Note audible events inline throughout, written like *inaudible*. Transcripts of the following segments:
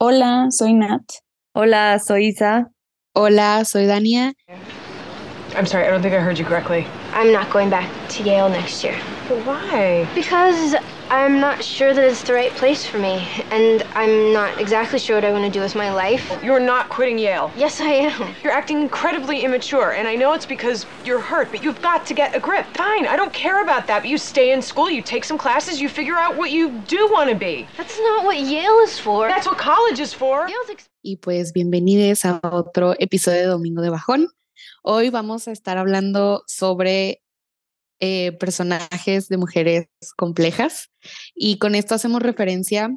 Hola, soy Nat. Hola, soy Isa. Hola, soy Dania. I'm sorry, I don't think I heard you correctly. I'm not going back to Yale next year. But why? Because I'm not sure that it's the right place for me. And I'm not exactly sure what I want to do with my life. You're not quitting Yale. Yes, I am. You're acting incredibly immature, and I know it's because you're hurt, but you've got to get a grip. Fine, I don't care about that, but you stay in school, you take some classes, you figure out what you do want to be. That's not what Yale is for. That's what college is for. Yale's ex- Y pues bienvenidos a otro episodio de Domingo de Bajón. Hoy vamos a estar hablando sobre eh, personajes de mujeres complejas y con esto hacemos referencia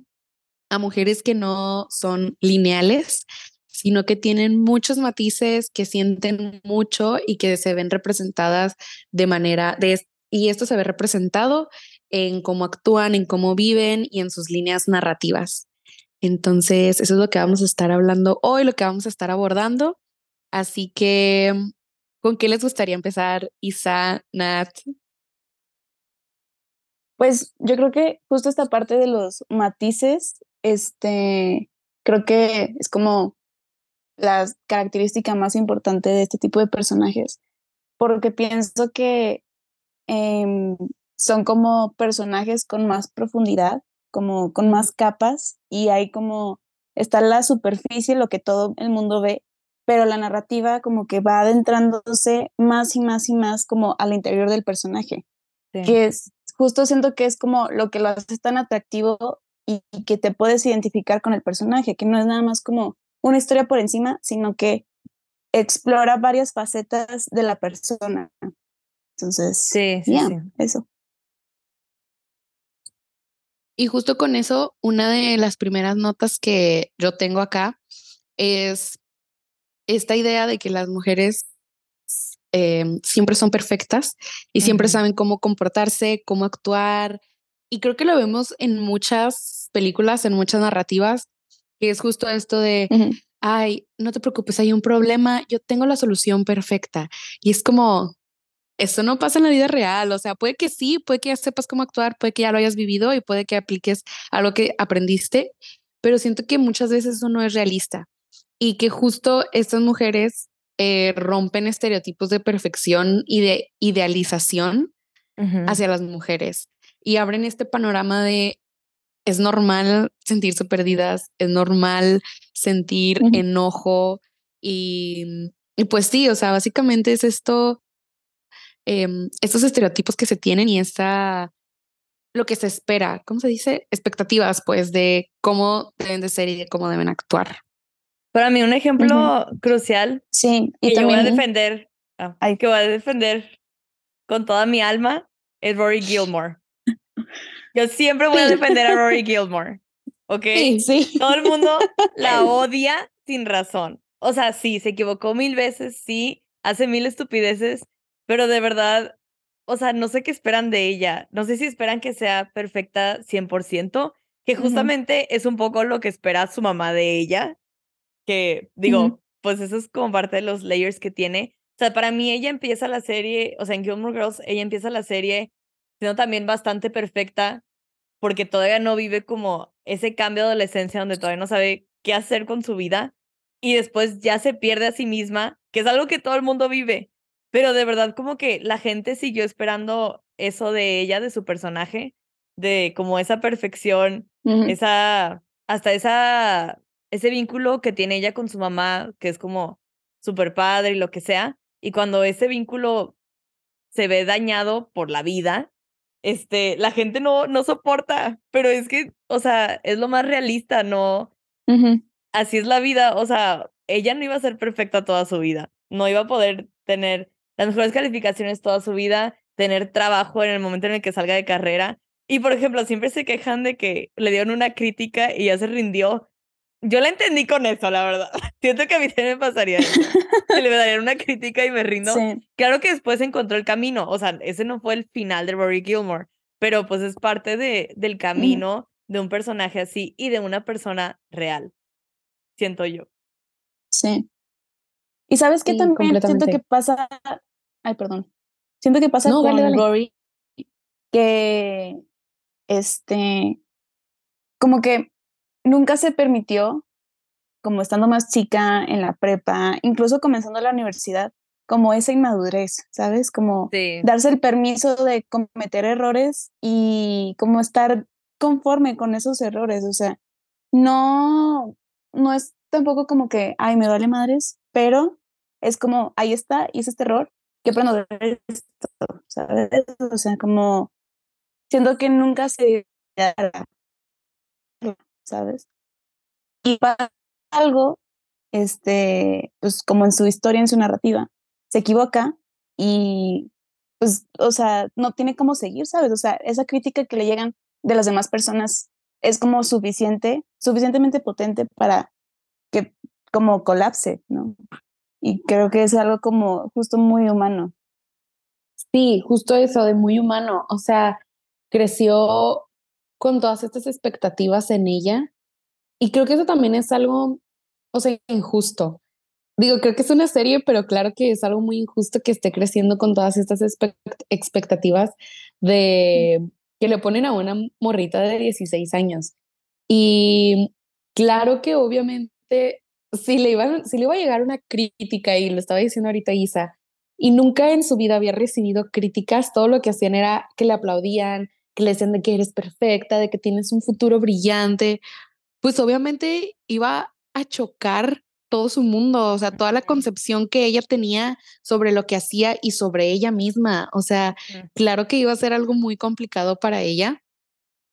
a mujeres que no son lineales, sino que tienen muchos matices, que sienten mucho y que se ven representadas de manera de y esto se ve representado en cómo actúan, en cómo viven y en sus líneas narrativas. Entonces, eso es lo que vamos a estar hablando hoy, lo que vamos a estar abordando. Así que, ¿con qué les gustaría empezar, Isa, Nat? Pues yo creo que justo esta parte de los matices, este, creo que es como la característica más importante de este tipo de personajes, porque pienso que em, son como personajes con más profundidad, como con más capas, y hay como, está la superficie, lo que todo el mundo ve, pero la narrativa como que va adentrándose más y más y más como al interior del personaje, Sí. que es, justo siento que es como lo que lo hace tan atractivo y, y que te puedes identificar con el personaje, que no es nada más como una historia por encima, sino que explora varias facetas de la persona. Entonces, Sí, sí. eso. Y justo con eso, una de las primeras notas que yo tengo acá es esta idea de que las mujeres eh, siempre son perfectas y siempre saben cómo comportarse, cómo actuar. Y creo que lo vemos en muchas películas, en muchas narrativas, que es justo esto de, ay, no te preocupes, hay un problema, yo tengo la solución perfecta. Y es como, eso no pasa en la vida real, o sea, puede que sí, puede que ya sepas cómo actuar, puede que ya lo hayas vivido y puede que apliques a lo que aprendiste, pero siento que muchas veces eso no es realista y que justo estas mujeres eh, rompen estereotipos de perfección y de idealización hacia las mujeres y abren este panorama de es normal sentirse perdidas, es normal sentir enojo y, y pues sí, o sea, básicamente es esto, em, estos estereotipos que se tienen y esta, lo que se espera, ¿cómo se dice? Expectativas pues de cómo deben de ser y de cómo deben actuar. Para mí, un ejemplo crucial Sí, que y yo voy a también defender, Ay. que voy a defender con toda mi alma es Rory *laughs* Gilmore. Yo siempre voy a defender a Rory *laughs* Gilmore. ¿Ok? sí, sí. Todo el mundo la *laughs* odia sin razón. O sea, sí, se equivocó mil veces, sí, hace mil estupideces, pero de verdad, o sea, no sé qué esperan de ella. No sé si esperan que sea perfecta 100%, que justamente es un poco lo que espera su mamá de ella, que digo, pues eso es como parte de los layers que tiene. O sea, para mí ella empieza la serie, o sea, en Gilmore Girls, ella empieza la serie siendo también bastante perfecta, porque todavía no vive como ese cambio de adolescencia donde todavía no sabe qué hacer con su vida y después ya se pierde a sí misma, que es algo que todo el mundo vive, pero de verdad como que la gente siguió esperando eso de ella, de su personaje, de como esa perfección, esa, hasta esa, ese vínculo que tiene ella con su mamá, que es como súper padre y lo que sea, y cuando ese vínculo se ve dañado por la vida, este, la gente no, no soporta, pero es que, o sea, es lo más realista, no, así es la vida, o sea, ella no iba a ser perfecta toda su vida, no iba a poder tener las mejores calificaciones toda su vida, tener trabajo en el momento en el que salga de carrera. Y por ejemplo, siempre se quejan de que le dieron una crítica y ya se rindió. Yo la entendí con eso, la verdad. *laughs* Siento que a mí también me pasaría eso. *laughs* Le darían una crítica y me rindo. Sí. Claro que después encontró el camino, o sea, ese no fue el final de Rory Gilmore, pero pues es parte de, del camino de un personaje así y de una persona real, siento yo. Sí. Y sabes que Sí, también siento que pasa, ay, perdón, siento que pasa No, con dale, dale. Rory que, este, como que nunca se permitió como estando más chica en la prepa, incluso comenzando la universidad, como esa inmadurez, ¿sabes? Como darse el permiso de cometer errores y como estar conforme con esos errores, o sea, no, no es tampoco como que, ay, me vale madres, pero es como, ahí está, hice este error, que aprendo de esto, ¿sabes? O sea, como, siento que nunca se ¿sabes? Y para algo, este, pues como en su historia, en su narrativa, se equivoca y pues, o sea, no tiene cómo seguir, ¿sabes? O sea, esa crítica que le llegan de las demás personas es como suficiente, suficientemente potente para que como colapse, ¿no? Y creo que es algo como justo muy humano. Sí, justo eso de muy humano. O sea, creció con todas estas expectativas en ella. Y creo que eso también es algo, o sea, injusto. Digo, creo que es una serie, pero claro que es algo muy injusto que esté creciendo con todas estas expectativas de que le ponen a una morrita de 16 años. Y claro que obviamente si le, iba, si le iba a llegar una crítica, y lo estaba diciendo ahorita Isa, y nunca en su vida había recibido críticas, todo lo que hacían era que le aplaudían, que le decían de que eres perfecta, de que tienes un futuro brillante, pues obviamente iba a chocar todo su mundo, o sea, toda la concepción que ella tenía sobre lo que hacía y sobre ella misma. O sea, claro que iba a ser algo muy complicado para ella.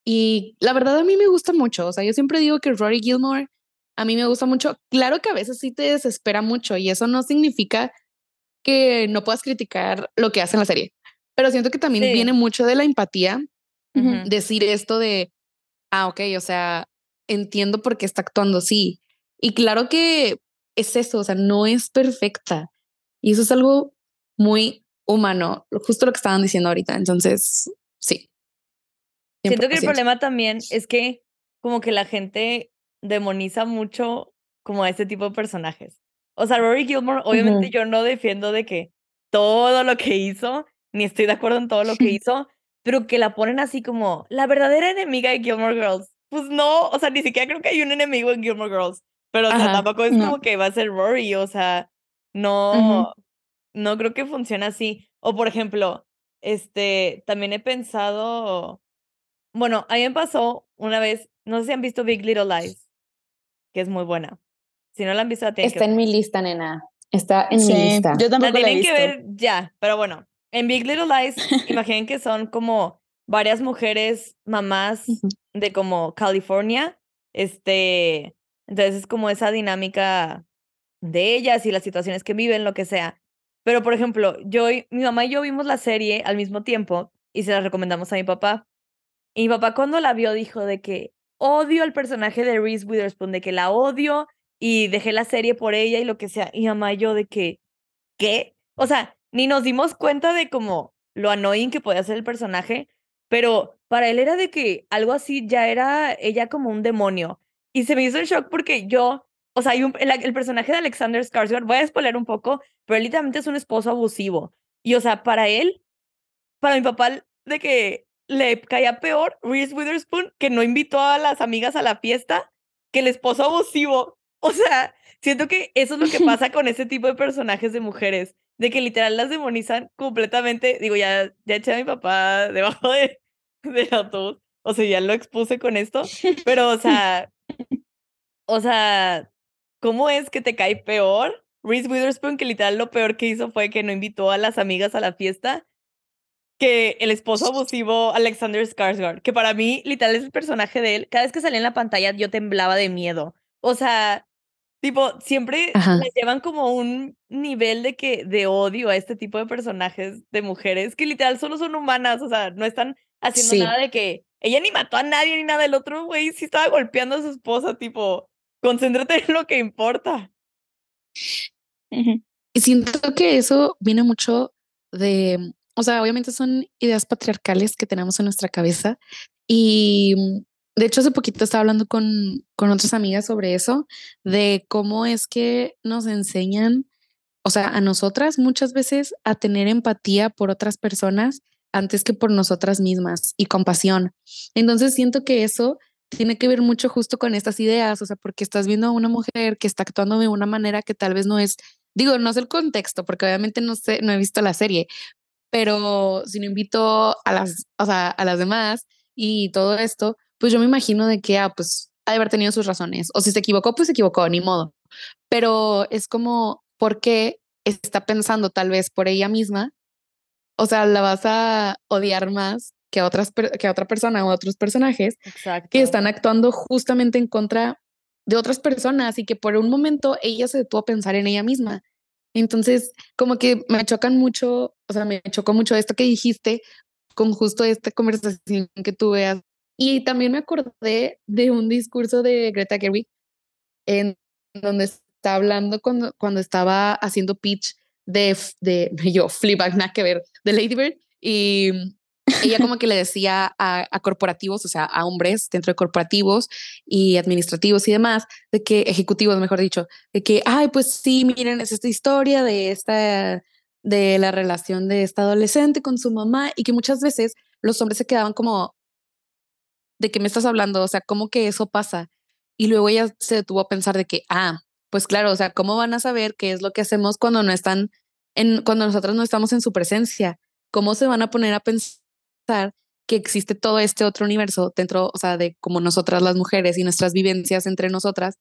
Y la verdad a mí me gusta mucho, o sea, yo siempre digo que Rory Gilmore a mí me gusta mucho. Claro que a veces sí te desespera mucho y eso no significa que no puedas criticar lo que hace en la serie, pero siento que también viene mucho de la empatía decir esto de, ah, ok, o sea, entiendo por qué está actuando así. Y claro que es eso, o sea, no es perfecta. Y eso es algo muy humano, justo lo que estaban diciendo ahorita. Entonces, sí. Siento que el problema también es que como que la gente demoniza mucho como a este tipo de personajes. O sea, Rory Gilmore, obviamente yo no defiendo de que todo lo que hizo, ni estoy de acuerdo en todo lo que *laughs* hizo, pero que la ponen así como la verdadera enemiga de Gilmore Girls. Pues no, o sea, ni siquiera creo que hay un enemigo en Gilmore Girls, pero o sea, tampoco es como que va a ser Rory, o sea, no, no creo que funcione así. O por ejemplo, este, también he pensado, bueno, a mí me pasó una vez, no sé si han visto Big Little Lies, que es muy buena. Si no la han visto, la Está en mi lista, nena. Está en mi lista. Yo tampoco la, tienen que ver ya, pero bueno, en Big Little Lies, *laughs* imaginen que son como varias mujeres mamás de como California. Este, entonces es como esa dinámica de ellas y las situaciones que viven, lo que sea. Pero, por ejemplo, yo, mi mamá y yo vimos la serie al mismo tiempo y se la recomendamos a mi papá. Y mi papá cuando la vio dijo de que odio al personaje de Reese Witherspoon, de que la odio y dejé la serie por ella y lo que sea. Y mamá y yo de que, ¿qué? O sea, ni nos dimos cuenta de como lo annoying que podía ser el personaje, pero para él era de que algo así ya era ella como un demonio. Y se me hizo el shock porque yo, o sea, hay un, el, personaje de Alexander Skarsgård, voy a spoiler un poco, pero él literalmente es un esposo abusivo. Y o sea, para él, para mi papá, de que le caía peor Reese Witherspoon que no invitó a las amigas a la fiesta que el esposo abusivo. O sea, siento que eso es lo que *laughs* pasa con ese tipo de personajes de mujeres de que literal las demonizan completamente. Digo, ya, ya eché a mi papá *laughs* debajo de, del autobús. O sea, ya lo expuse con esto. Pero, o *laughs* sea, o sea, ¿cómo es que te cae peor? Reese Witherspoon, que literal lo peor que hizo fue que no invitó a las amigas a la fiesta, que el esposo abusivo Alexander Skarsgård, que para mí literal es el personaje de él. Cada vez que salía en la pantalla yo temblaba de miedo. O sea, Tipo, siempre le llevan como un nivel de que de odio a este tipo de personajes de mujeres que literal solo son humanas, o sea, no están haciendo nada de que ella ni mató a nadie ni nada, el otro güey sí estaba golpeando a su esposa, tipo, concéntrate en lo que importa. Y siento que eso viene mucho de, o sea, obviamente son ideas patriarcales que tenemos en nuestra cabeza y de hecho, hace poquito estaba hablando con, con otras amigas sobre eso, de cómo es que nos enseñan, o sea, a nosotras muchas veces a tener empatía por otras personas antes que por nosotras mismas y compasión. Entonces siento que eso tiene que ver mucho justo con estas ideas, o sea, porque estás viendo a una mujer que está actuando de una manera que tal vez no es, digo, no es el contexto, porque obviamente no sé, no he visto la serie, pero si no invito a las, o sea, a las demás y todo esto, pues yo me imagino de que, ah, pues ha de haber tenido sus razones, o si se equivocó, pues se equivocó, ni modo, pero es como, ¿por qué está pensando tal vez por ella misma? O sea, la vas a odiar más que a, otras, que a otra persona o a otros personajes que están actuando justamente en contra de otras personas y que por un momento ella se detuvo a pensar en ella misma. Entonces, como que me chocan mucho, o sea, me chocó mucho esto que dijiste con justo esta conversación que tuve. Y también me acordé de un discurso de Greta Gerwig en donde está hablando cuando, cuando estaba haciendo pitch de, de *laughs* yo, nada que ver, de Lady Bird. Y ella como que le decía a, corporativos, o sea, a hombres dentro de corporativos y administrativos y demás, de que, ejecutivos, mejor dicho, de que, ay, pues sí, miren, es esta historia de esta, de la relación de esta adolescente con su mamá y que muchas veces los hombres se quedaban como, ¿de qué me estás hablando? O sea, ¿cómo que eso pasa? Y luego ella se detuvo a pensar de que, ah, pues claro, o sea, ¿cómo van a saber qué es lo que hacemos cuando no están en, cuando nosotros no estamos en su presencia? ¿Cómo se van a poner a pensar que existe todo este otro universo dentro, o sea, de como nosotras las mujeres y nuestras vivencias entre nosotras,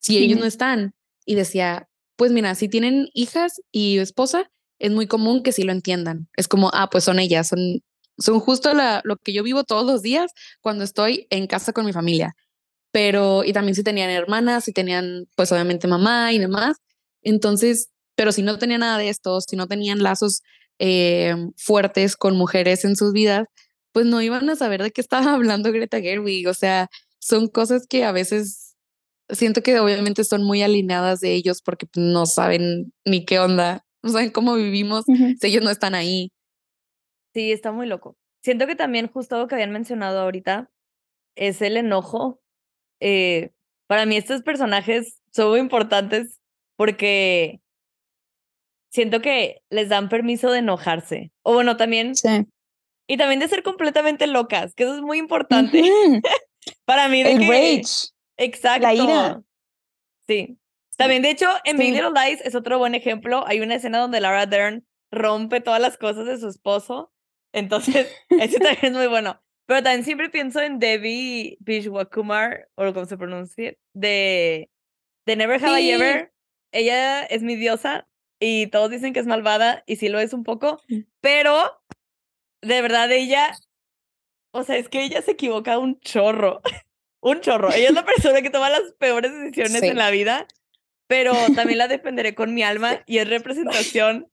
si ellos no están. Y decía, pues mira, si tienen hijas y esposa, es muy común que sí lo entiendan. Es como, ah, pues son ellas, son, son justo lo que yo vivo todos los días cuando estoy en casa con mi familia. Pero, y también si tenían hermanas, si tenían, pues obviamente mamá y demás. Entonces, pero si no tenían nada de esto, si no tenían lazos eh, fuertes con mujeres en sus vidas, pues no iban a saber de qué estaba *laughs* hablando Greta Gerwig. O sea, son cosas que a veces siento que obviamente son muy alineadas de ellos porque pues, no saben ni qué onda, no saben cómo vivimos si ellos no están ahí. Sí, está muy loco. Siento que también justo lo que habían mencionado ahorita es el enojo. Eh, para mí estos personajes son muy importantes porque siento que les dan permiso de enojarse. O bueno, también. Sí. Y también de ser completamente locas, que eso es muy importante. *laughs* Para mí, de El que. rage. Exacto. La ira. Sí. También, de hecho, en Big Little Lies es otro buen ejemplo. Hay una escena donde Laura Dern rompe todas las cosas de su esposo. Entonces, *laughs* ese también es muy bueno. Pero también siempre pienso en Debbie Bishwakumar, o como se pronuncia, de, de Never Have I Ever. Ella es mi diosa y todos dicen que es malvada y sí lo es un poco, pero de verdad ella, o sea, es que ella se equivoca un chorro, *laughs* un chorro. Ella es la persona que toma las peores decisiones en la vida, pero también la defenderé con mi *laughs* alma y es representación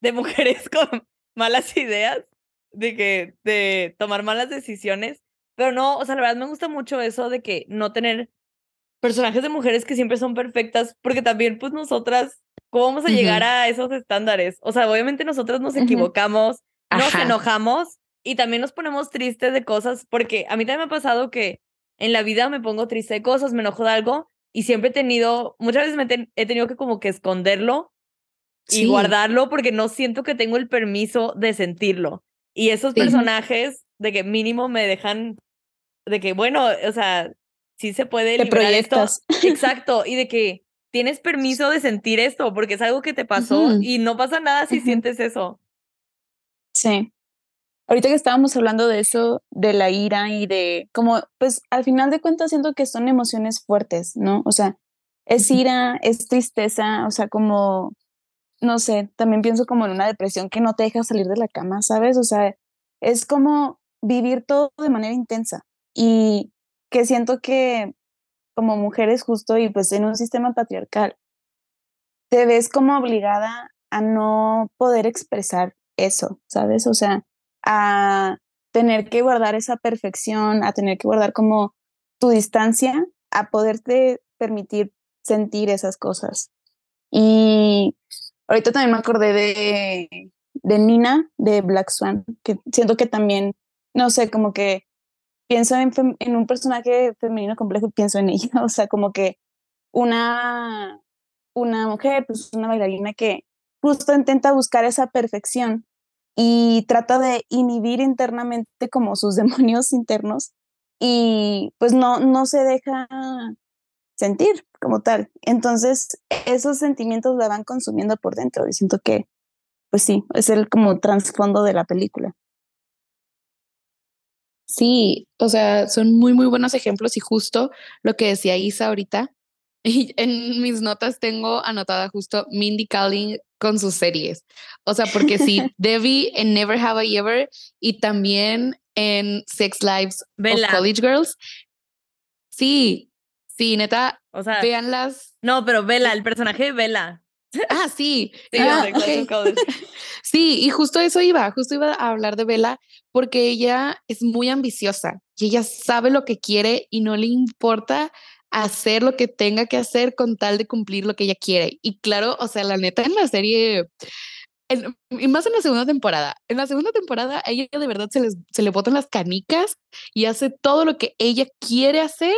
de mujeres con malas ideas, de que de tomar malas decisiones, pero no, o sea, la verdad me gusta mucho eso de que no tener personajes de mujeres que siempre son perfectas, porque también pues nosotras ¿Cómo vamos a llegar a esos estándares? O sea, obviamente nosotros nos equivocamos, nos enojamos y también nos ponemos tristes de cosas, porque a mí también me ha pasado que en la vida me pongo triste de cosas, me enojo de algo y siempre he tenido, muchas veces me he tenido que como que esconderlo y guardarlo porque no siento que tengo el permiso de sentirlo. Y esos personajes de que mínimo me dejan de que, bueno, o sea, sí se puede liberar esto. *laughs* Exacto, y de que tienes permiso de sentir esto porque es algo que te pasó y no pasa nada si sientes eso. Sí. Ahorita que estábamos hablando de eso, de la ira y de como, pues al final de cuentas siento que son emociones fuertes, ¿no? O sea, es ira, es tristeza, o sea, como, no sé, también pienso como en una depresión que no te deja salir de la cama, ¿sabes? O sea, es como vivir todo de manera intensa y que siento que como mujeres justo y pues en un sistema patriarcal, te ves como obligada a no poder expresar eso, ¿sabes? O sea, a tener que guardar esa perfección, a tener que guardar como tu distancia, a poderte permitir sentir esas cosas. Y ahorita también me acordé de, de Nina, de Black Swan, que siento que también, no sé, como que pienso en, un personaje femenino complejo y pienso en ella, *laughs* o sea, como que una, una mujer, pues una bailarina que justo intenta buscar esa perfección y trata de inhibir internamente como sus *laughs* demonios internos y pues no, no se deja sentir como tal. Entonces, esos sentimientos la van consumiendo por dentro y siento que, pues sí, es el como trasfondo de la película. Sí, o sea, son muy, muy buenos ejemplos y justo lo que decía Isa ahorita. *laughs* Y en mis notas tengo anotada justo Mindy Kaling con sus series. O sea, porque sí, *laughs* Debbie en Never Have I Ever y también en Sex Lives of College Girls. Sí, sí, neta. O sea, véanlas. No, pero Vela, el personaje de Vela. Ah, sí. *laughs* Sí, ah, *laughs* sí, y justo eso iba, justo iba a hablar de Vela porque ella es muy ambiciosa y ella sabe lo que quiere y no le importa hacer lo que tenga que hacer con tal de cumplir lo que ella quiere. Y claro, o sea, la neta en la serie, y más en la segunda temporada, en la segunda temporada ella de verdad se, les, se le botan las canicas y hace todo lo que ella quiere hacer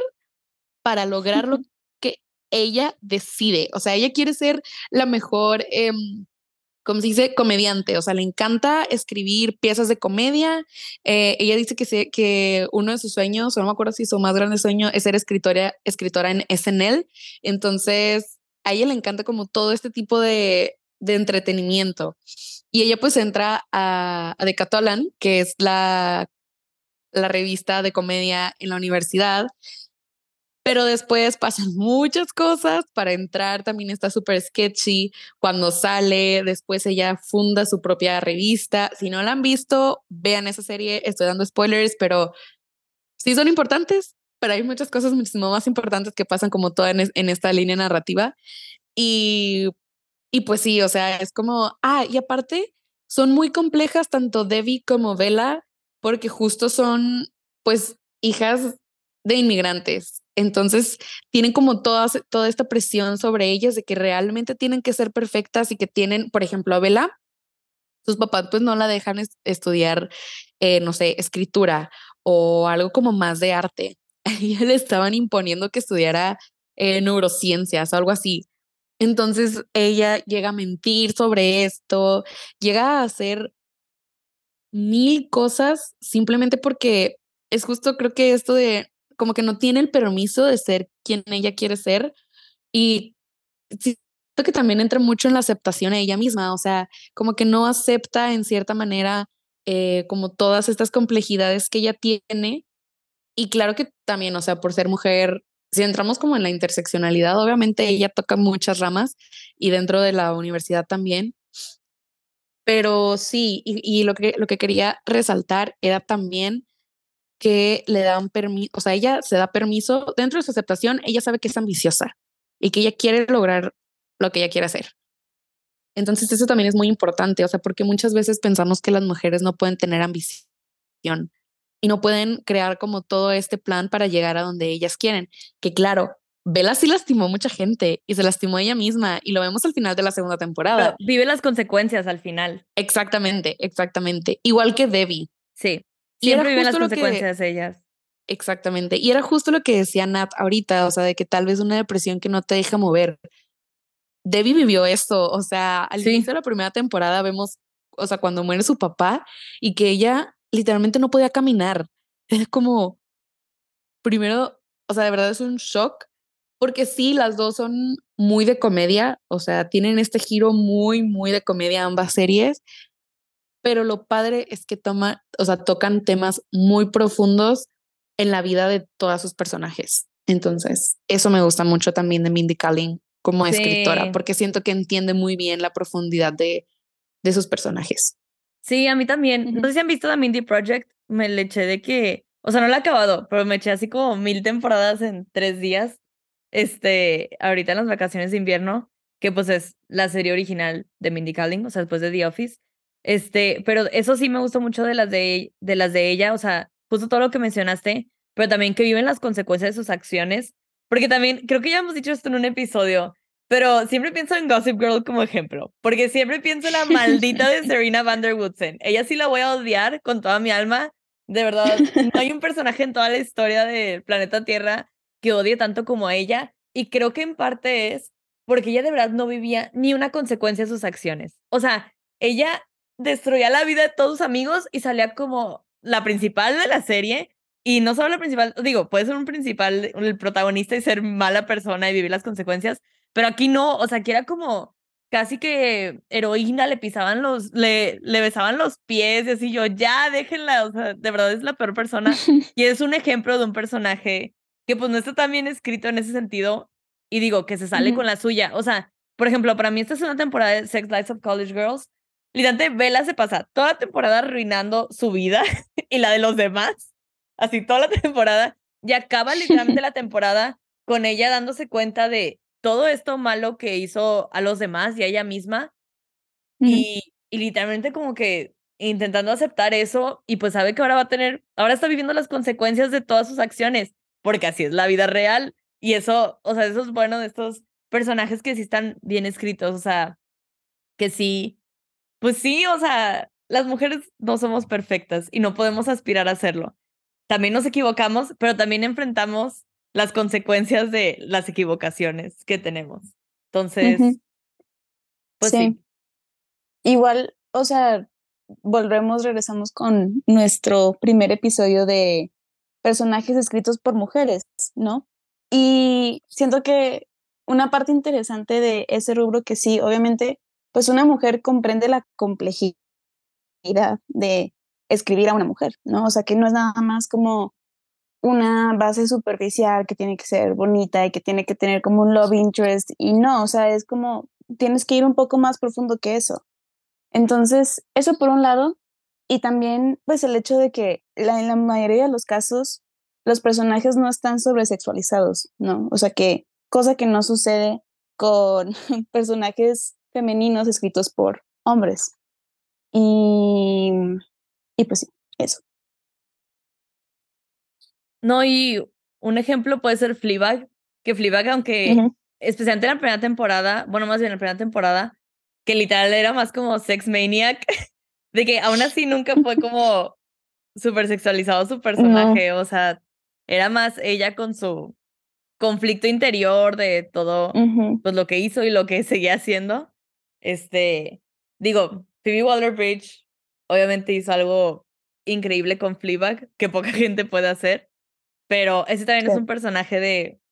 para lograr lo que ella decide. O sea, ella quiere ser la mejor... Eh, como se dice, comediante, o sea, le encanta escribir piezas de comedia. Eh, ella dice que, que uno de sus sueños, o no me acuerdo si su más grande sueño es ser escritora, escritora en SNL. Entonces, a ella le encanta como todo este tipo de, de entretenimiento. Y ella pues entra a, a The Catalan, que es la, la revista de comedia en la universidad, pero después pasan *laughs* muchas cosas para entrar, también está súper sketchy cuando sale, después ella funda su propia revista, si no la han visto, vean esa serie, estoy dando spoilers, pero sí son importantes, pero hay muchas cosas muchísimo más importantes que pasan como toda en, esta línea narrativa. Y, y pues sí, o sea, es como, ah, y aparte son muy complejas tanto Debbie como Bella porque justo son pues hijas de inmigrantes entonces tienen como toda, esta presión sobre ellas de que realmente tienen que ser perfectas y que tienen, por ejemplo, a Bella, sus papás pues no la dejan estudiar, eh, no sé, escritura o algo como más de arte. *laughs* A ella le estaban imponiendo que estudiara eh, neurociencias o algo así. Entonces ella llega a mentir sobre esto, llega a hacer mil cosas simplemente porque es justo creo que esto de como que no tiene el permiso de ser quien ella quiere ser y siento que también entra mucho en la aceptación a ella misma, o sea, como que no acepta en cierta manera eh, como todas estas complejidades que ella tiene y claro que también, o sea, por ser mujer, si entramos como en la interseccionalidad, obviamente ella toca muchas ramas y dentro de la universidad también. Pero sí, y, y lo, que, lo que quería resaltar era también que le dan permiso, o sea, ella se da permiso, dentro de su aceptación, ella sabe que es ambiciosa y que ella quiere lograr lo que ella quiere hacer. Entonces eso también es muy importante, o sea, porque muchas veces pensamos que las mujeres no pueden tener ambición y no pueden crear como todo este plan para llegar a donde ellas quieren, que claro, Bella sí lastimó mucha gente y se lastimó ella misma y lo vemos al final de la segunda temporada. vive las consecuencias al final. Exactamente, exactamente. Igual que Debbie. Sí. Siempre viven las consecuencias ellas. Exactamente. Y era justo lo que decía Nat ahorita, o sea, de que tal vez una depresión que no te deja mover. Debbie vivió esto, o sea, al inicio de la primera temporada vemos, o sea, cuando muere su papá y que ella literalmente no podía caminar. *laughs* Es como, primero, o sea, de verdad es un shock, porque sí, las dos son muy de comedia, o sea, tienen este giro muy, muy de comedia ambas series, pero lo padre es que toma, o sea, tocan temas muy profundos en la vida de todos sus personajes. Entonces, eso me gusta mucho también de Mindy Kaling como escritora, porque siento que entiende muy bien la profundidad de, de sus personajes. Sí, a mí también. No sé si han visto The Mindy Project, me le eché de que, o sea, no la he acabado, pero me eché así como mil temporadas en tres días, este, ahorita en las vacaciones de invierno, que pues es la serie original de Mindy Kaling, o sea, después de The Office. Este, pero eso sí me gustó mucho de las de, de las de ella, o sea, justo todo lo que mencionaste, pero también que viven las consecuencias de sus acciones, porque también creo que ya hemos dicho esto en un episodio, pero siempre pienso en Gossip Girl como ejemplo, porque siempre pienso en la maldita de *laughs* Serena Van der Woodsen. Ella sí la voy a odiar con toda mi alma. De verdad, no hay un personaje en toda la historia del planeta Tierra que odie tanto como a ella. Y creo que en parte es porque ella de verdad no vivía ni una consecuencia de sus acciones. O sea, ella destruía la vida de todos sus amigos y salía como la principal de la serie, Y no solo la principal, digo, puede ser un principal, el protagonista y ser mala persona y vivir las consecuencias, pero aquí no, o sea, aquí era como casi que heroína, le pisaban los, le, le besaban los pies y así yo, ya déjenla, o sea, de verdad es la peor persona. *laughs* y es un ejemplo de un personaje que pues no está tan bien escrito en ese sentido y digo que se sale con la suya. O sea, por ejemplo, para mí esta es una temporada de Sex Lives of College Girls. Literalmente, Bella se pasa toda la temporada arruinando su vida *laughs* y la de los demás. Así toda la *laughs* temporada. Y acaba literalmente *laughs* la temporada con ella dándose cuenta de todo esto malo que hizo a los demás y a ella misma. y, y literalmente como que intentando aceptar eso y pues sabe que ahora va a tener, ahora está viviendo las consecuencias de todas sus acciones, porque así es la vida real. Y eso, o sea, eso es bueno de estos personajes que sí están bien escritos, o sea, que sí, pues sí, o sea, las mujeres no somos perfectas y no podemos aspirar a hacerlo. También nos equivocamos, pero también enfrentamos las consecuencias de las equivocaciones que tenemos. Entonces, pues sí. Igual, o sea, volvemos, regresamos con nuestro primer episodio de personajes escritos por mujeres, ¿no? Y siento que una parte interesante de ese rubro que sí, obviamente, pues una mujer comprende la complejidad de escribir a una mujer, ¿no? O sea, que no es nada más como una base superficial que tiene que ser bonita y que tiene que tener como un love interest y no, o sea, es como tienes que ir un poco más profundo que eso. Entonces, eso por un lado, y también pues el hecho de que la, en la mayoría de los casos los personajes no están sobresexualizados, ¿no? O sea que cosa que no sucede con *laughs* personajes femeninos escritos por hombres. Y, y pues sí, eso. No, y un ejemplo puede ser Fleabag, que Fleabag, aunque especialmente en la primera temporada, bueno, más bien en la primera temporada, que literal era más como sex maniac, *laughs* de que aún así nunca fue como súper sexualizado su personaje, o sea, era más ella con su conflicto interior de todo pues lo que hizo y lo que *laughs* seguía haciendo. Este, digo, Phoebe Waller-Bridge obviamente hizo algo increíble con Fleabag que poca *laughs* gente puede hacer, pero ese también es un personaje de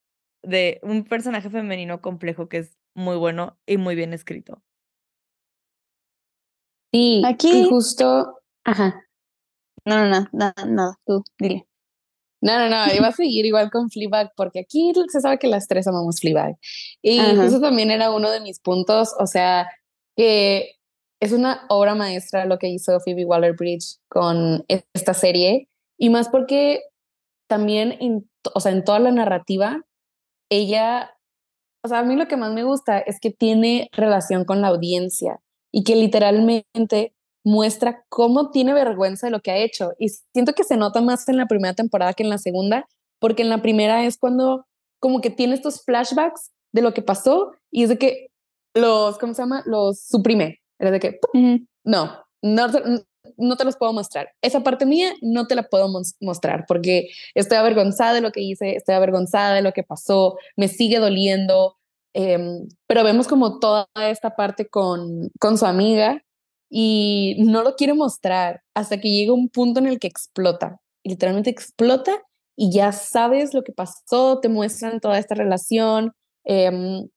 de un personaje femenino complejo que es muy bueno y muy bien escrito. Sí, aquí justo, ajá. No, no, no, nada, nada, tú, dile. No, no, no, iba a seguir igual con Fleabag porque aquí se sabe que las tres amamos Fleabag. Y eso también era uno de mis puntos, o sea, que es una obra maestra lo que hizo Phoebe Waller-Bridge con esta serie y más porque también, o sea, en toda la narrativa, ella, o sea, a mí lo que más me gusta es que tiene relación con la audiencia y que literalmente muestra cómo tiene vergüenza de lo que ha hecho. Y siento que se nota más en la primera temporada que en la segunda, porque en la primera es cuando como que tiene estos flashbacks de lo que pasó y es de que los, ¿cómo se llama? Los suprime. Era de que, no, no, no te los puedo mostrar. Esa parte mía no te la puedo mostrar porque estoy avergonzada de lo que hice, estoy avergonzada de lo que pasó, me sigue doliendo. Em, pero vemos como toda esta parte con, con su amiga y no lo quiere mostrar hasta que llega un punto en el que explota. Literalmente explota y ya sabes lo que pasó, te muestran toda esta relación, em,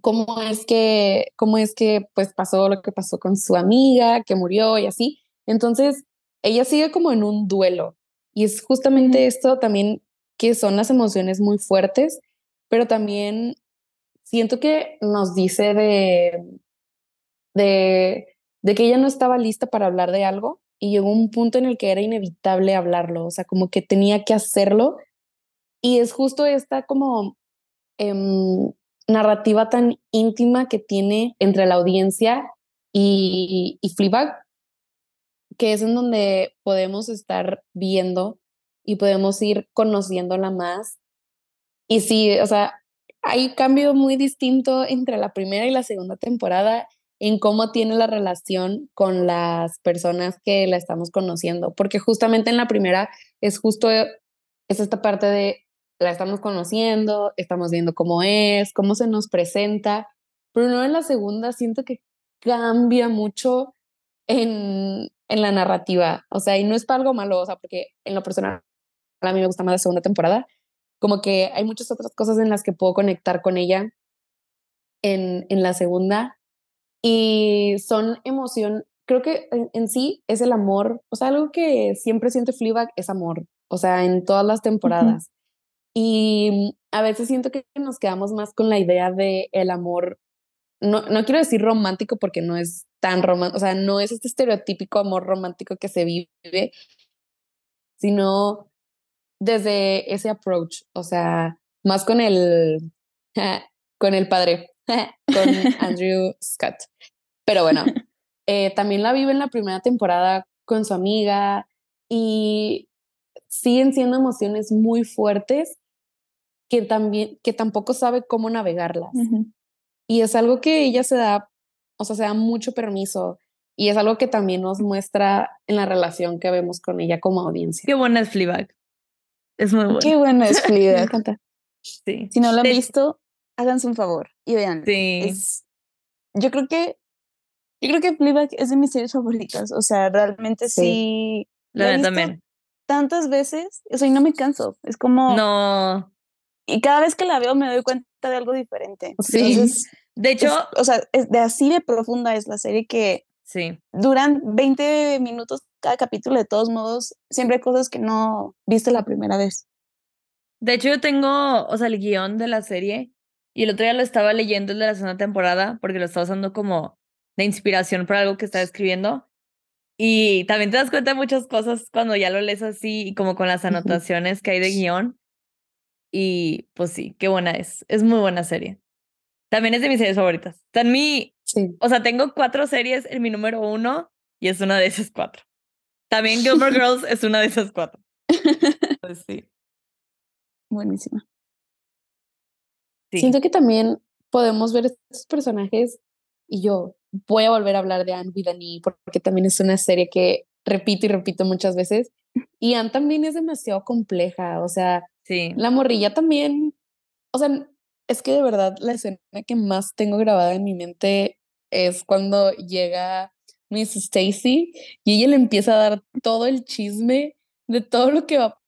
cómo es que, cómo es que pues pasó lo que pasó con su amiga, que murió y así. Entonces, ella sigue como en un duelo. Y es justamente esto también que son las emociones muy fuertes, pero también siento que nos dice de, de de que ella no estaba lista para hablar de algo y llegó un punto en el que era inevitable hablarlo, o sea, como que tenía que hacerlo. Y es justo esta como em, narrativa tan íntima que tiene entre la audiencia y, y Fleabag, que es en donde podemos estar viendo y podemos ir conociéndola más. Y sí, o sea, hay un cambio muy distinto entre la primera y la segunda temporada en cómo tiene la relación con las personas que la estamos conociendo, porque justamente en la primera es justo, es esta parte de la estamos conociendo, estamos viendo cómo es, cómo se nos presenta, pero no en la segunda siento que cambia mucho en, en la narrativa, o sea, y no es para algo malo, o sea, porque en lo personal a mí me gusta más la segunda temporada. Como que hay muchas otras cosas en las que puedo conectar con ella en, en la segunda. Y son emoción, creo que en, sí es el amor, o sea, algo que siempre siente Fleabag es amor, o sea, en todas las temporadas. Y a veces siento que nos quedamos más con la idea de el amor, no, no quiero decir romántico porque no es tan romántico, o sea, no es este estereotípico amor romántico que se vive, sino desde ese approach, o sea, más con el, *laughs* con el padre, *laughs* con *laughs* Andrew Scott. Pero bueno, eh, también la vive en la primera temporada con su amiga y siguen siendo emociones muy fuertes que también, que tampoco sabe cómo navegarlas. Y es algo que ella se da, o sea, se da mucho permiso. Y es algo que también nos muestra en la relación que vemos con ella como audiencia. Qué buena es Fleabag. Es muy buena. Qué buena es *laughs* Fleabag. sí. Si no lo han visto, háganse un favor y vean. Sí. yo creo que yo creo que Fleabag es de mis series favoritas. O sea, realmente sí. La también. Tantas veces, o sea, y no me canso. Es como. No y cada vez que la veo me doy cuenta de algo diferente. Sí. de hecho, o sea, es de así de profunda es la serie que sí. duran 20 minutos cada capítulo, de todos modos, siempre hay cosas que no viste la primera vez. De hecho, yo tengo, o sea, el guion de la serie y el otro día lo estaba leyendo el de la segunda temporada porque lo estaba usando como de inspiración para algo que estaba escribiendo. Y también te das cuenta de muchas cosas cuando ya lo lees así y como con las anotaciones que hay de guion. Y pues sí, qué buena es. Es muy buena serie. También es de mis series favoritas. Está en mi. Sí. O sea, tengo cuatro series en mi número uno y es una de esas cuatro. También *laughs* Gilmore Girls es una de esas cuatro. Pues sí. Buenísima. Siento que también podemos ver estos personajes y yo voy a volver a hablar de Anne Vidani porque también es una serie que repito y repito muchas veces. Y Anne también es demasiado compleja, o sea, Sí. La morrilla también, o sea, es que de verdad la escena que más tengo grabada en mi mente es cuando llega Miss Stacy y ella le empieza a dar todo el chisme de todo lo que va a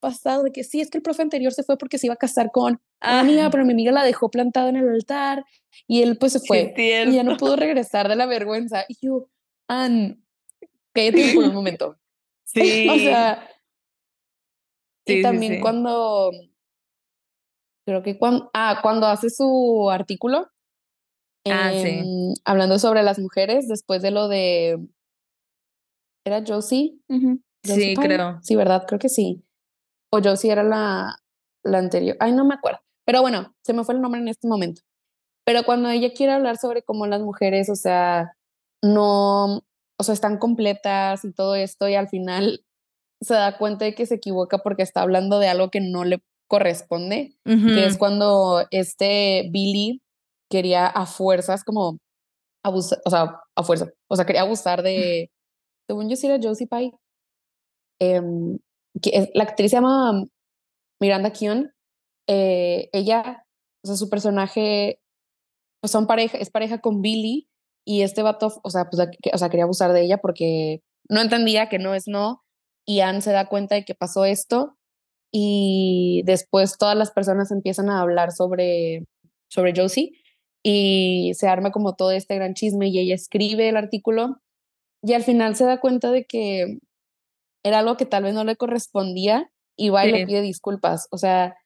pasar, de que sí, es que el profe anterior se fue porque se iba a casar con una amiga, pero mi amiga la dejó plantada en el altar y él pues se fue y ya no pudo regresar de la vergüenza. Y yo, Anne, cállate por un *laughs* momento. *laughs* Sí. o sea, y también cuando, creo que cuando, ah, cuando hace su artículo, ah, hablando sobre las mujeres, después de lo de, ¿era Josie? sí, creo. Sí, ¿verdad? Creo que sí. O Josie era la, la anterior. Ay, no me acuerdo. Pero bueno, se me fue el nombre en este momento. Pero cuando ella quiere hablar sobre cómo las mujeres, o sea, no, o sea, están completas y todo esto, y al final se da cuenta de que se equivoca porque está hablando de algo que no le corresponde, que es cuando este Billy quería a fuerzas como abusar, o sea, a fuerza, o sea, quería abusar de, según yo sí era Josie Pye, em, que la actriz se llama Miranda Kion, eh, ella, o sea, su personaje, pues son pareja, es pareja con Billy y este vato, o sea, pues, o sea, quería abusar de ella porque no entendía que no es no, y Anne se da cuenta de que pasó esto y después todas las personas empiezan a hablar sobre, sobre Josie y se arma como todo este gran chisme y ella escribe el artículo y al final se da cuenta de que era algo que tal vez no le correspondía y va y le pide disculpas. O sea,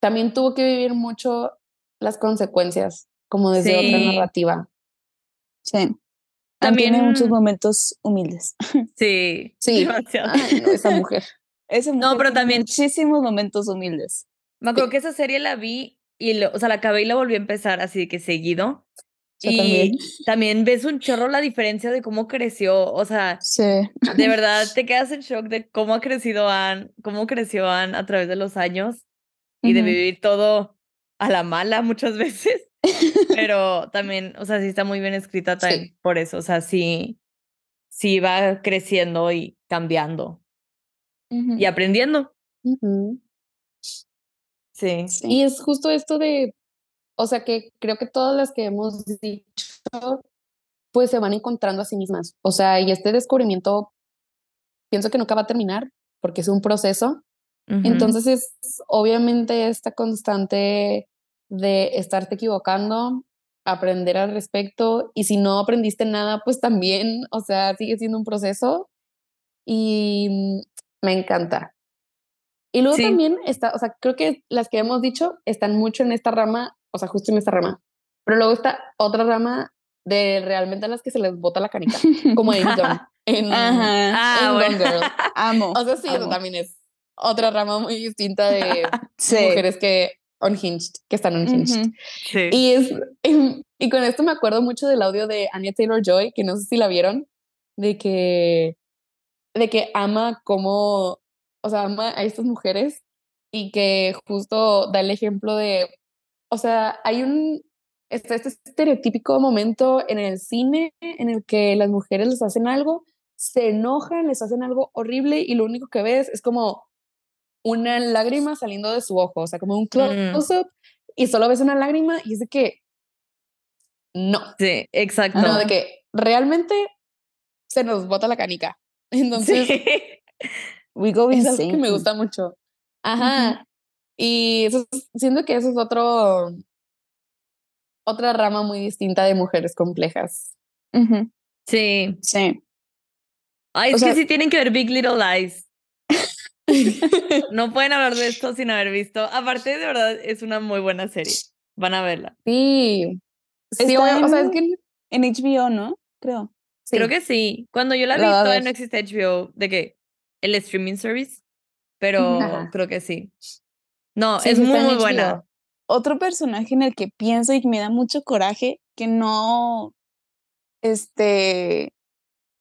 también tuvo que vivir mucho las consecuencias como desde otra narrativa. Sí. También tiene muchos momentos humildes. *laughs* Sí, sí. esa mujer. *laughs* no, pero también muchísimos momentos humildes. Me acuerdo que esa serie la vi y, o sea, la acabé y la volví a empezar así que seguido. Yo y también. también ves un chorro la diferencia de cómo creció, o sea, sí. de verdad *laughs* te quedas en shock de cómo ha crecido Anne, cómo creció Anne a través de los años y de vivir todo a la mala muchas veces. Pero también, o sea, sí está muy bien escrita también por eso, o sea, sí, sí va creciendo y cambiando y aprendiendo. sí. Y es justo esto de, o sea, que creo que todas las que hemos dicho, pues se van encontrando a sí mismas. O sea, y este descubrimiento, pienso que nunca va a terminar porque es un proceso. Entonces es obviamente esta constante de estarte equivocando, aprender al respecto y si no aprendiste nada, pues también, o sea, sigue siendo un proceso y mm, me encanta. Y luego Sí. también está, o sea, creo que las que hemos dicho están mucho en esta rama, o sea, justo en esta rama, pero luego está otra rama de realmente a las que se les bota la canica, *laughs* como en Gone, en, Ajá. Ah, en bueno. Girl. *laughs* Amo. O sea, sí, eso también es otra rama muy distinta de *laughs* Sí. mujeres que unhinged, que están unhinged. Ujú. Sí. Y es y con esto me acuerdo mucho del audio de Anya Taylor Joy, que no sé si la vieron, de que de que ama como, o sea, ama a estas mujeres y que justo da el ejemplo de, o sea, hay un está este estereotípico momento en el cine en el que las mujeres les hacen algo, se enojan, les hacen algo horrible y lo único que ves es como una lágrima saliendo de su ojo, o sea, como un Mm. close-up y solo ves una lágrima y es de que no, Sí, exacto. no, de que realmente se nos bota la canica. *laughs* Entonces, Sí. We go es algo que me gusta mucho. Ajá. Y eso, es- siento que eso es otro, otra rama muy distinta de mujeres complejas. Sí. Sí. Ay, O es sea- que sí tienen que ver Big Little Lies. *laughs* No pueden hablar de esto sin haber visto. Aparte, de verdad, es una muy buena serie. Van a verla. Sí. Sí, Está obvio, o sea, es en- que En HBO, ¿no? Creo. sí. Creo que sí. Cuando yo la vi, todavía no existe HBO, de que el streaming service, pero Ajá. creo que sí. No, Sí, es muy, en muy buena. Otro personaje en el que pienso y que me da mucho coraje, que no, este,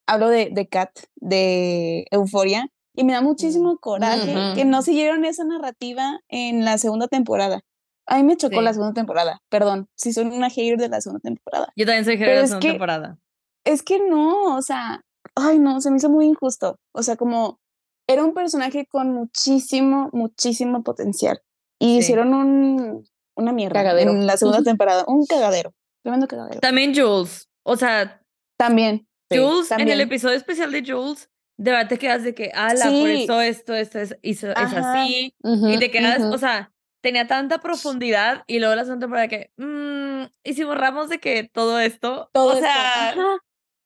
hablo de, de Kat, de Euforia, y me da muchísimo coraje Ujú. que no siguieron esa narrativa en la segunda temporada. A mí me chocó la segunda temporada, perdón, si soy una hater de la segunda temporada. Yo también soy jefe de la segunda que- temporada. Es que no, o sea, ay no, se me hizo muy injusto. O sea, como era un personaje con muchísimo, muchísimo potencial. Y Sí. hicieron un, una mierda Cagadero. en la segunda *laughs* temporada, un cagadero, tremendo cagadero. También Jules. O sea, También, Sí, Jules, en el también. episodio especial de Jules, de verdad te quedas de que, ala, por Sí. eso esto, esto es, hizo- es así. Ujú, Y te quedas, ujú. o sea, tenía tanta profundidad y luego la segunda temporada que, mmm, y si borramos de que todo esto, todo o esto, sea, ajá.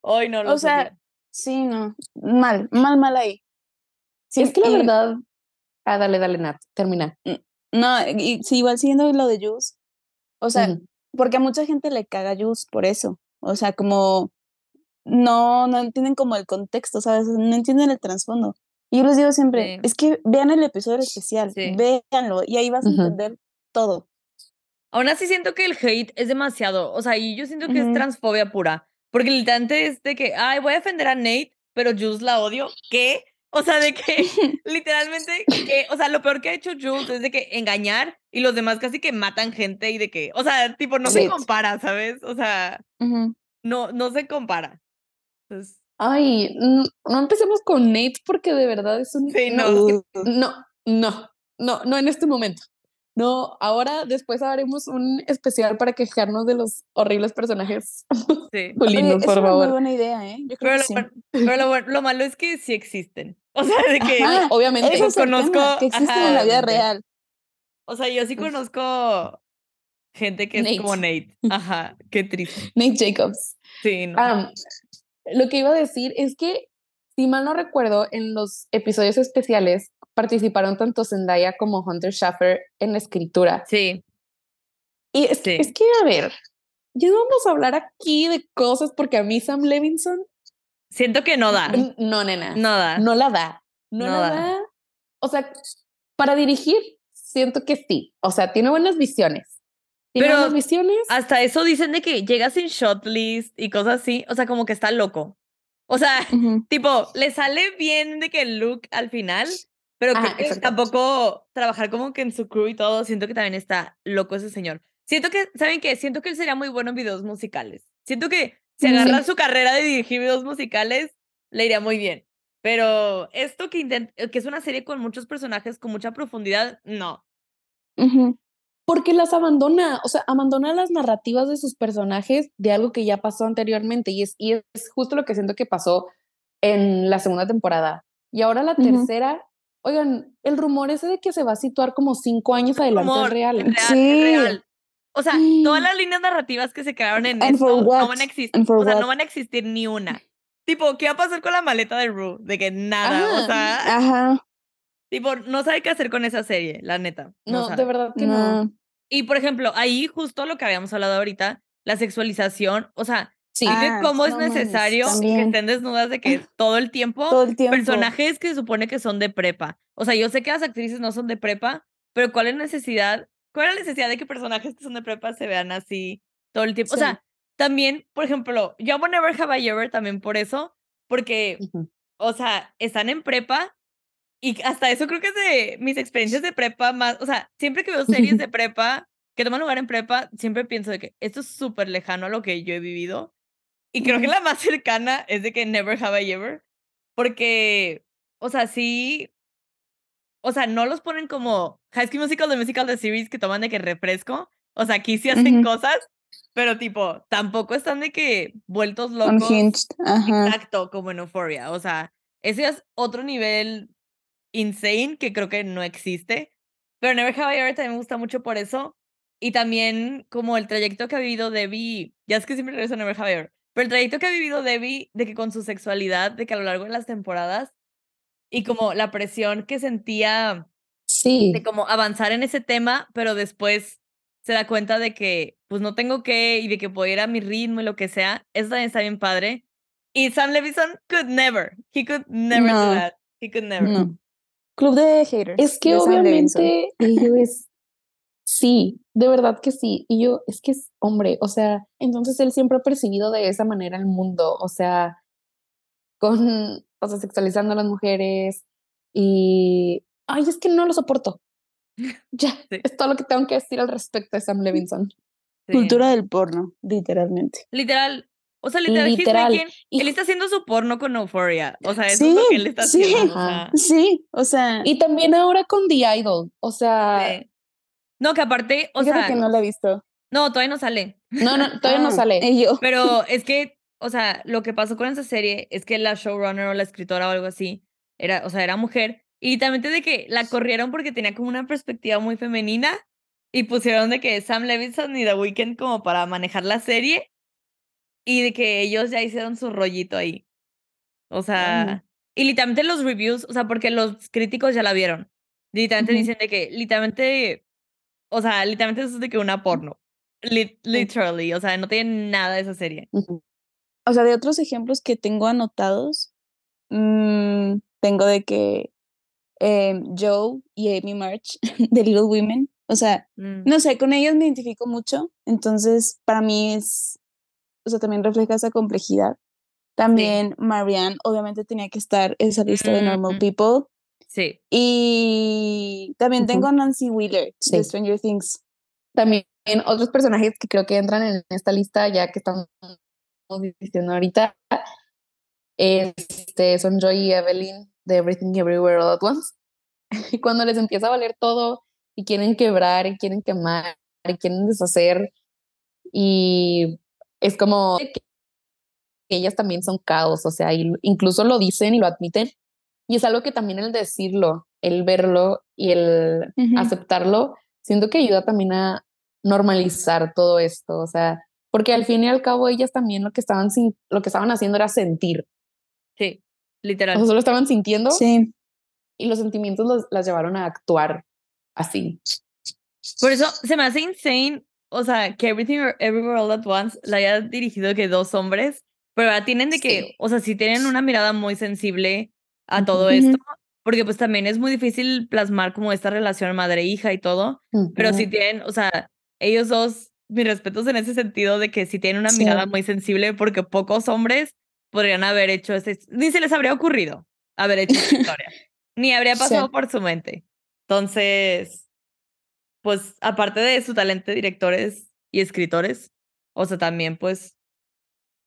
hoy no lo O sea, sí, no, mal, mal, mal ahí. Sí, es que la y- verdad. Ah, dale, dale, Nat, termina. No, y sí, igual siguiendo lo de Juice, o sea, Ujú. porque a mucha gente le caga Juice por eso. O sea, como no, no entienden como el contexto, ¿sabes? No entienden el trasfondo. Y yo les digo siempre, Sí. es que vean el episodio especial, Sí. véanlo, y ahí vas a entender todo. Aún así siento que el hate es demasiado, o sea, y yo siento que es Ujú. transfobia pura, porque literalmente es de que, ay, voy a defender a Nate, pero Jules la odio, ¿qué? O sea, de que *laughs* *laughs* literalmente, que, o sea, lo peor que ha hecho Jules es de que engañar y los demás casi que matan gente y de que, o sea, tipo, no se Sí. compara, ¿sabes? O sea, Ujú. no, no se compara. Entonces, Ay, n- no empecemos con Nate porque de verdad es un. Sí, no, no. es no, no, no, no en este momento. No, ahora después haremos un especial para quejarnos de los horribles personajes *laughs* sí. Oye, masculinos, es por una muy favor. buena idea, ¿eh? Yo creo Pero, que lo, sí. bueno- pero lo, lo malo es que sí existen. *laughs* O sea, de que, Ajá, obviamente. Eso es el tema, conozco- que existen ajá, en la vida real. o sea, yo sí conozco gente que es Nate. como Nate. *laughs* Ajá, qué triste. Nate Jacobs. Sí, no. Am, lo que iba a decir es que, si mal no recuerdo, en los episodios especiales participaron tanto Zendaya como Hunter Schaffer en la escritura. sí, Y es, que- Sí. es que, a ver, ya vamos a hablar aquí de cosas porque a mí Sam Levinson, siento que no da. no, nena, No da. no la da. No, No la da. da. O sea, para dirigir, siento que sí. O sea, tiene buenas visiones. Pero buenas visiones. Hasta eso dicen de que llega sin shot list y cosas así. O sea, como que está loco. O sea, Ujú. *laughs* tipo, le sale bien de que el look al final, pero Ajá, creo que tampoco trabajar como que en su crew y todo. Siento que también está loco ese señor. Siento que, ¿saben qué? Siento que él sería muy bueno en videos musicales. Siento que si agarra su carrera de dirigir videos musicales, le iría muy bien. Pero esto que que es una serie con muchos personajes, con mucha profundidad, no. Ujú. Porque las abandona, o sea, abandona las narrativas de sus personajes de algo que ya pasó anteriormente y es, y es justo lo que siento que pasó en la segunda temporada. Y ahora la Ujú. tercera Oigan, el rumor ese de que se va a situar como cinco años adelante Rumor, es real. es real, es Sí. real. O sea, todas las líneas narrativas que se crearon en And esto no what? van a existir. O sea, no what? van a existir ni una. Tipo, ¿qué va a pasar con la maleta de Rue? De que nada. Ajá. O sea, Ajá. Tipo, no sabe qué hacer con esa serie, la neta. No, sabe. de verdad que no. No. Y por ejemplo, ahí justo lo que habíamos hablado ahorita, la sexualización, o sea, Sí. ¿de Ah, cómo es no necesario que estén desnudas de que todo el tiempo Todo el tiempo. personajes que se supone que son de prepa. O sea, yo sé que las actrices no son de prepa, pero ¿cuál es necesidad? ¿Cuál es la necesidad de que personajes que son de prepa se vean así todo el tiempo? O Sí. sea, también, por ejemplo, yo amo Never Have I Ever también por eso, porque, Ujú. o sea, están en prepa y hasta eso creo que es de mis experiencias de prepa más, o sea, siempre que veo series de *laughs* prepa que toman lugar en prepa, siempre pienso de que esto es súper lejano a lo que yo he vivido. Y creo que la más cercana es de que Never Have I Ever, porque, o sea, sí, o sea, no los ponen como High School Musical, The Musical, The Series que toman de que refresco, o sea, aquí sí hacen Ujú. cosas, pero tipo, tampoco están de que vueltos locos. Unhinged. Ajá. Exacto, como en Euphoria, o sea, ese es otro nivel insane que creo que no existe, pero Never Have I Ever también me gusta mucho por eso, y también como el trayecto que ha vivido Debbie, ya es que siempre regreso a Never Have I Ever, pero el trayecto que ha vivido Debbie de que con su sexualidad, de que a lo largo de las temporadas, y como la presión que sentía Sí. de como avanzar en ese tema, pero después se da cuenta de que pues no tengo que y de que puedo ir a mi ritmo y lo que sea, eso también está bien padre. Y Sam Levinson could never, he could never do No. that, he could never. No. Club de haters. Es que obviamente *laughs* ello es. Sí, de verdad que sí. Y yo, es que es hombre, o sea, entonces él siempre ha percibido de esa manera el mundo, o sea, con, o sea, sexualizando a las mujeres y, ay, es que no lo soporto. Ya, *laughs* Sí. es todo lo que tengo que decir al respecto de Sam Levinson. Sí. Cultura del porno, literalmente. Literal, o sea, literal, he's Literal. making- Y- él está haciendo su porno con Euphoria, o sea, eso es Sí, lo que él está sí. haciendo. o sea, Sí, o sea, Y también ahora con The Idol, o sea, sí. No, que aparte, o sea, que no la he visto. no, todavía no sale. no, no, todavía no Ah, sale. y yo. Pero *laughs* es que, o sea, lo que pasó con esa serie es que la showrunner o la escritora o algo así, era, o sea, era mujer. Y literalmente de que la corrieron porque tenía como una perspectiva muy femenina y pusieron de que Sam Levinson y The Weeknd como para manejar la serie y de que ellos ya hicieron su rollito ahí. O sea, y literalmente los reviews, o sea, porque los críticos ya la vieron. Literalmente Ujú. dicen de que, literalmente, o sea, literalmente eso es de que una porno. Lit- literally, o sea, no tiene nada de esa serie. Ujú. O sea, de otros ejemplos que tengo anotados, mm, tengo de que em, Joe y Amy March *laughs* de Little Women, o sea, Mm. no sé, con ellos me identifico mucho, entonces para mí es, o sea, también refleja esa complejidad. También Marianne, obviamente tenía que estar en esa lista de Normal. People. Sí. Y también tengo a Nancy Wheeler Sí. de Stranger Things. También otros personajes que creo que entran en esta lista, ya que estamos diciendo ahorita, este, son Joy y Evelyn de Everything Everywhere All at Once. Y *laughs* cuando les empieza a valer todo y quieren quebrar y quieren quemar y quieren deshacer y es como que ellas también son caos, o sea, incluso lo dicen y lo admiten. Y es algo que también el decirlo, el verlo y el aceptarlo, siento que ayuda también a normalizar todo esto, o sea, porque al fin y al cabo ellas también lo que estaban sin- lo que estaban haciendo era sentir, Sí, o literal. sea, solo estaban sintiendo Sí, y los sentimientos los- las llevaron a actuar así. Por eso se me hace insane, o sea, que Everything Everywhere All at Once la haya dirigido que dos hombres, pero ¿verdad? tienen de que, Sí. o sea, sí tienen una mirada muy sensible a todo esto, porque pues también es muy difícil plasmar como esta relación madre-hija y todo, pero sí tienen, o sea, ellos dos, mis respetos en ese sentido de que sí tienen una Sí. mirada muy sensible, porque pocos hombres podrían haber hecho este, ni se les habría ocurrido haber hecho esta *laughs* historia, ni habría Sí. pasado por su mente. Entonces, pues aparte de su talento de directores y escritores, o sea, también pues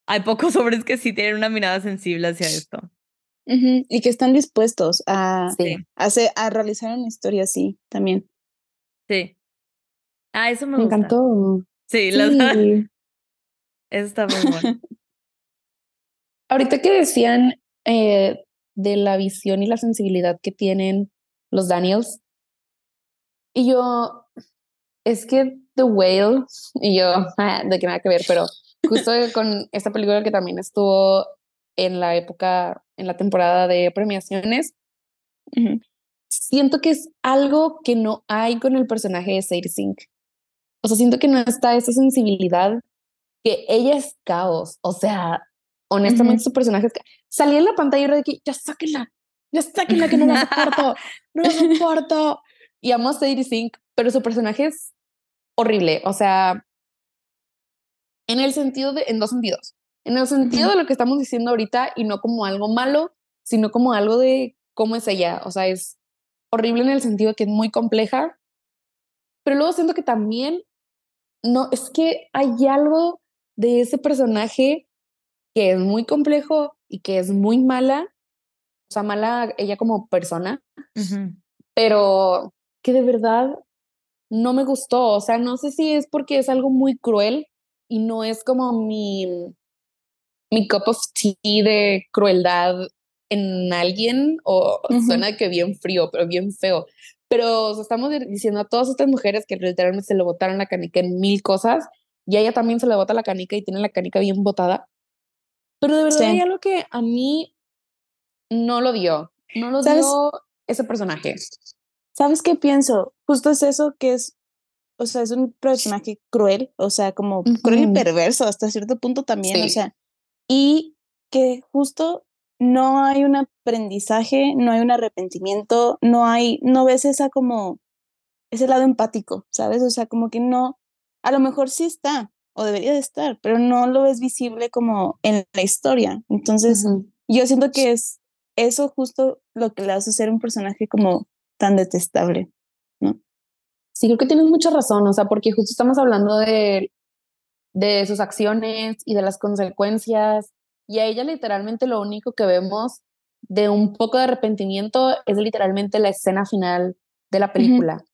hay pocos *laughs* hombres que sí tienen una mirada sensible hacia esto. Y que están dispuestos a, Sí. a, hacer- a realizar una historia así también. Sí. Ah, eso me, Me gusta. encantó. Sí, la *laughs* Sí. eso está muy bueno. *laughs* Ahorita que decían eh, de la visión y la sensibilidad que tienen los Daniels. Y yo, es que The Whale, y yo, *laughs* ah, de que nada que ver, pero justo *laughs* con esta película que también estuvo en la época, en la temporada de premiaciones, siento que es algo que no hay con el personaje de Sadie Sink. O sea, siento que no está esa sensibilidad, que ella es caos. O sea, honestamente su personaje es... Salí en la pantalla y era de que, ya sáquenla, ya sáquenla que no la *laughs* soporto, no la soporto. Y amo a Sadie Sink, pero su personaje es horrible. O sea, en el sentido de, en dos sentidos. En el sentido de lo que estamos diciendo ahorita y no como algo malo, sino como algo de cómo es ella. O sea, es horrible en el sentido de que es muy compleja, pero luego siento que también, no, es que hay algo de ese personaje que es muy complejo y que es muy mala, o sea, mala ella como persona, pero que de verdad no me gustó, o sea, no sé si es porque es algo muy cruel y no es como mi, mi cup of tea de crueldad en alguien o suena que bien frío, pero bien feo. Pero estamos diciendo a todas estas mujeres que literalmente se le botaron la canica en mil cosas y a ella también se le bota la canica y tiene la canica bien botada. Pero de verdad hay algo que a mí no lo dio, no lo dio ese personaje. ¿Sabes qué pienso? Justo es eso que es, o sea, es un personaje cruel, o sea, como cruel y perverso hasta cierto punto también, o sea, y que justo no hay un aprendizaje, no hay un arrepentimiento, no hay, no ves esa como, ese lado empático, ¿sabes? O sea, como que no, a lo mejor sí está, o debería de estar, pero no lo ves visible como en la historia. Entonces, yo siento que es eso justo lo que le hace ser un personaje como tan detestable, ¿no? Sí, creo que tienes mucha razón, o sea, porque justo estamos hablando de, de sus acciones y de las consecuencias y a ella literalmente lo único que vemos de un poco de arrepentimiento es literalmente la escena final de la película.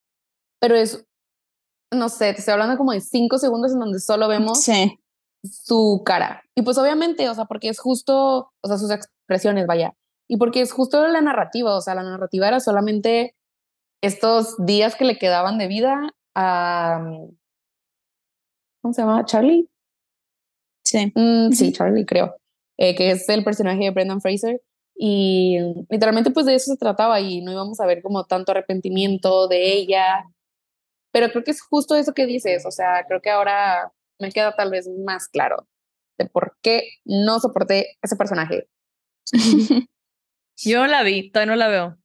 Pero es, no sé, te estoy hablando como de cinco segundos en donde solo vemos su cara. Y pues obviamente, o sea, porque es justo, o sea, sus expresiones, vaya. Y porque es justo la narrativa, o sea, la narrativa era solamente estos días que le quedaban de vida a... ¿Cómo se llama? ¿Charlie? Sí. Mm, sí, Charlie, creo. Eh, que es el personaje de Brendan Fraser. Y literalmente pues de eso se trataba y no íbamos a ver como tanto arrepentimiento de ella. Pero creo que es justo eso que dices, o sea, creo que ahora me queda tal vez más claro de por qué no soporté ese personaje. *laughs* Yo la vi, todavía no la veo.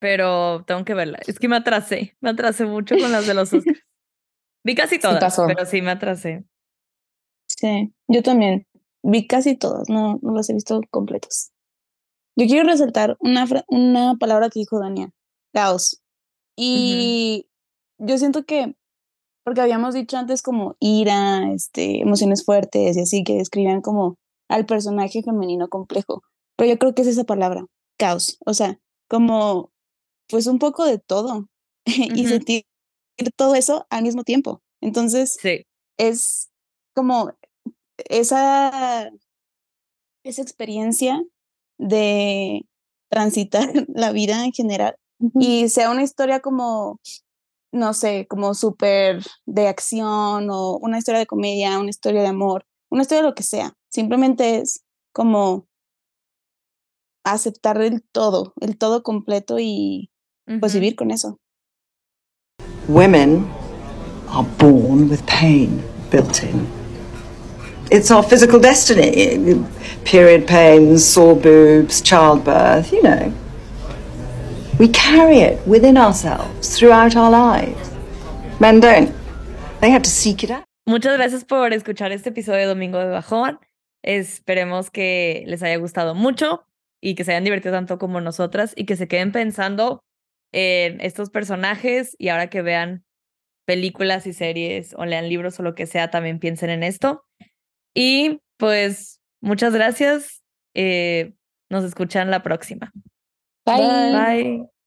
Pero tengo que verla. Es que me atrasé, me atrasé mucho con las de los Oscars. *laughs* Vi casi todas, pero sí me atrasé. Sí, yo también vi casi todos, no, no los he visto completos. Yo quiero resaltar una, una palabra que dijo Dania, caos. Y yo siento que, porque habíamos dicho antes como ira, este, emociones fuertes y así, que describían como al personaje femenino complejo. Pero yo creo que es esa palabra, caos. O sea, como pues un poco de todo *laughs* y sentir todo eso al mismo tiempo. Entonces, sí. es como esa, esa experiencia de transitar *laughs* la vida en general y sea una historia como, no sé, como súper de acción o una historia de comedia, una historia de amor, una historia de lo que sea. Simplemente es como aceptar el todo, el todo completo y pues vivir con eso. Women are born with pain built in. it's our physical destiny. Period pains, sore boobs, childbirth, you know. We carry it within ourselves throughout our lives. Men don't. They have to seek it out. Muchas gracias por escuchar este episodio de Domingo de Bajón. Esperemos que les haya gustado mucho y que se hayan divertido tanto como nosotras y que se queden pensando en estos personajes y ahora que vean películas y series o lean libros o lo que sea, también piensen en esto. Y pues muchas gracias. Eh, nos escuchan la próxima. Bye. Bye.